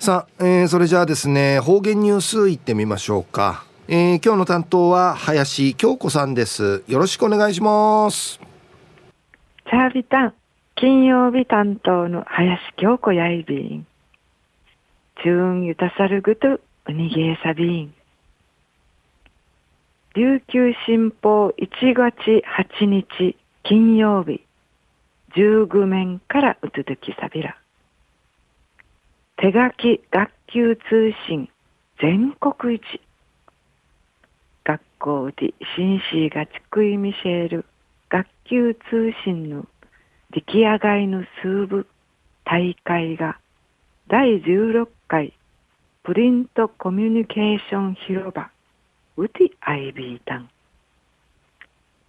さあ、えー、それじゃあですね方言ニュースいってみましょうか、えー、今日の担当は林京子さんです。よろしくお願いします。チャービタン金曜日担当の林京子やいびん。チューンユタサルグトウニゲーサビン。琉球新報1月8日金曜日。15面からうつづきさびら手書き学級通信全国一。学校で紳士がちくいみせる学級通信の出来上がりの数部大会が第16回プリントコミュニケーション広場ウティアイビータン。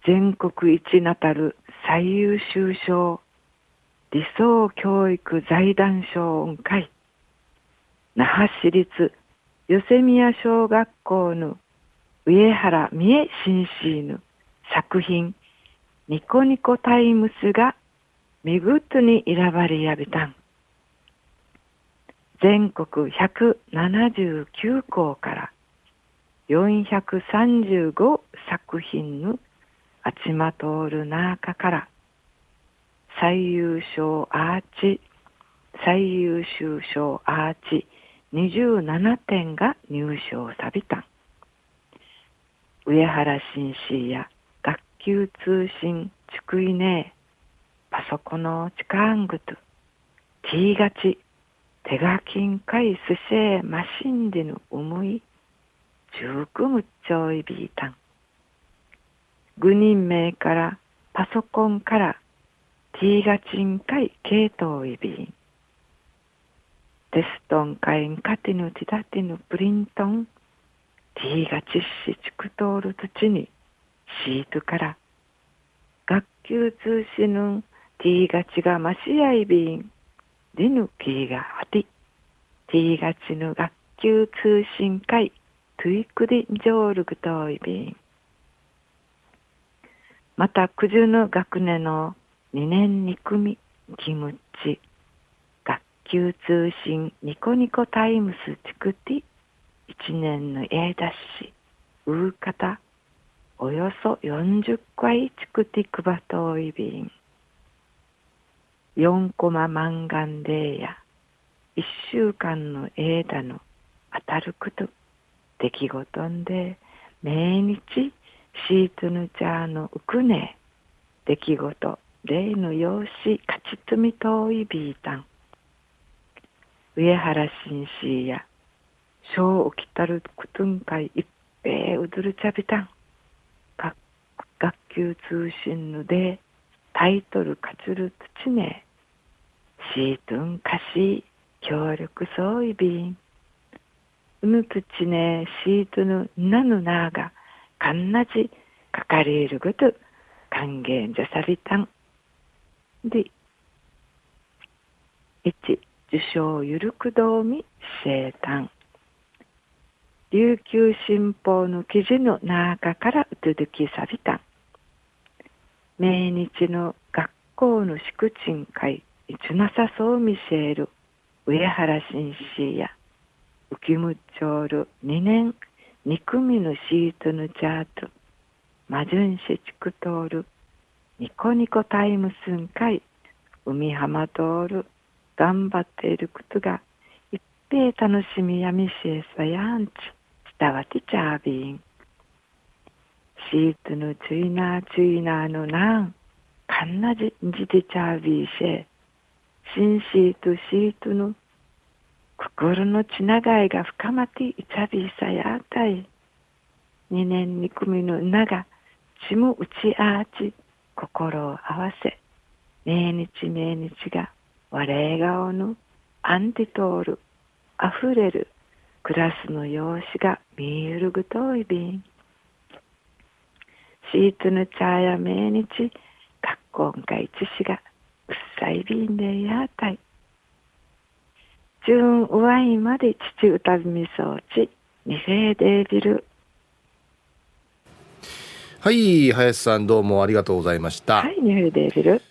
全国一なたる最優秀賞理想教育財団賞恩会那覇市立ヨセミヤ小学校の上原美恵紳士の作品ニコニコタイムスが見事に選ばれやびたん。全国179校から435作品のあちまとおる中から最優秀アーチ最優秀賞アーチ27点が入賞さびたん。上原紳士や学級通信ちくいねパソコンのチカングとティーガチ手書きんかいすしえマシンでの思い十九むっちょいびいたん。愚人名からパソコンからティーガチンかい系統いびん。テストンカインカティヌティダティヌプリントンティーガチシチクトール土にシートから学級通信のティーガチがマシアイビンディヌキーがハティティーガチの学級通信会トゥイクディジョールグトイビン。また九十の学年の2年2組キムチ旧通信ニコニコタイムスチクティ一年の A ダッシュウーカタおよそ40回チクティクバトイビン4コママンガンデーや1週間の A ダの当たること出来事んで毎日シートヌチャーのウクネ出来事例の用紙勝ち積み遠いビータン。上原紳士や小起きたるくとんかい一平うずるちゃびたん学級通信のでタイトルかつる土ねシートンかし協力そういびんうぬ土ねシートのなぬながかんなじかかりいるぐと還元じゃさびたん。で1受賞ゆるくどみ生誕。琉球新報の記事の中からうつづきさびた。命日の学校の祝鎮会いつなさそう見せる上原紳士や浮むちょうる2年2組のシートのチャートマジュンシチクトールニコニコタイムスン会海浜通る頑張っていることがいっぺい楽しみやみしえさやんち伝わてちゃびんシートのチュイナーチュイナーのなんかんなじんじてちゃびいしえ新シートシートの心のつながいが深まっていちゃびいさやたい。二年二組のながちむうちあち心を合わせ。命日命日が笑顔のアンティトールあふれるクラスの用紙が見ゆるぐといびん。シートの茶や命日学校が一しがうっさいびんでやたい純うわいまで父歌みそうち二世デービル。はい林さんどうもありがとうございました。はい二世デービル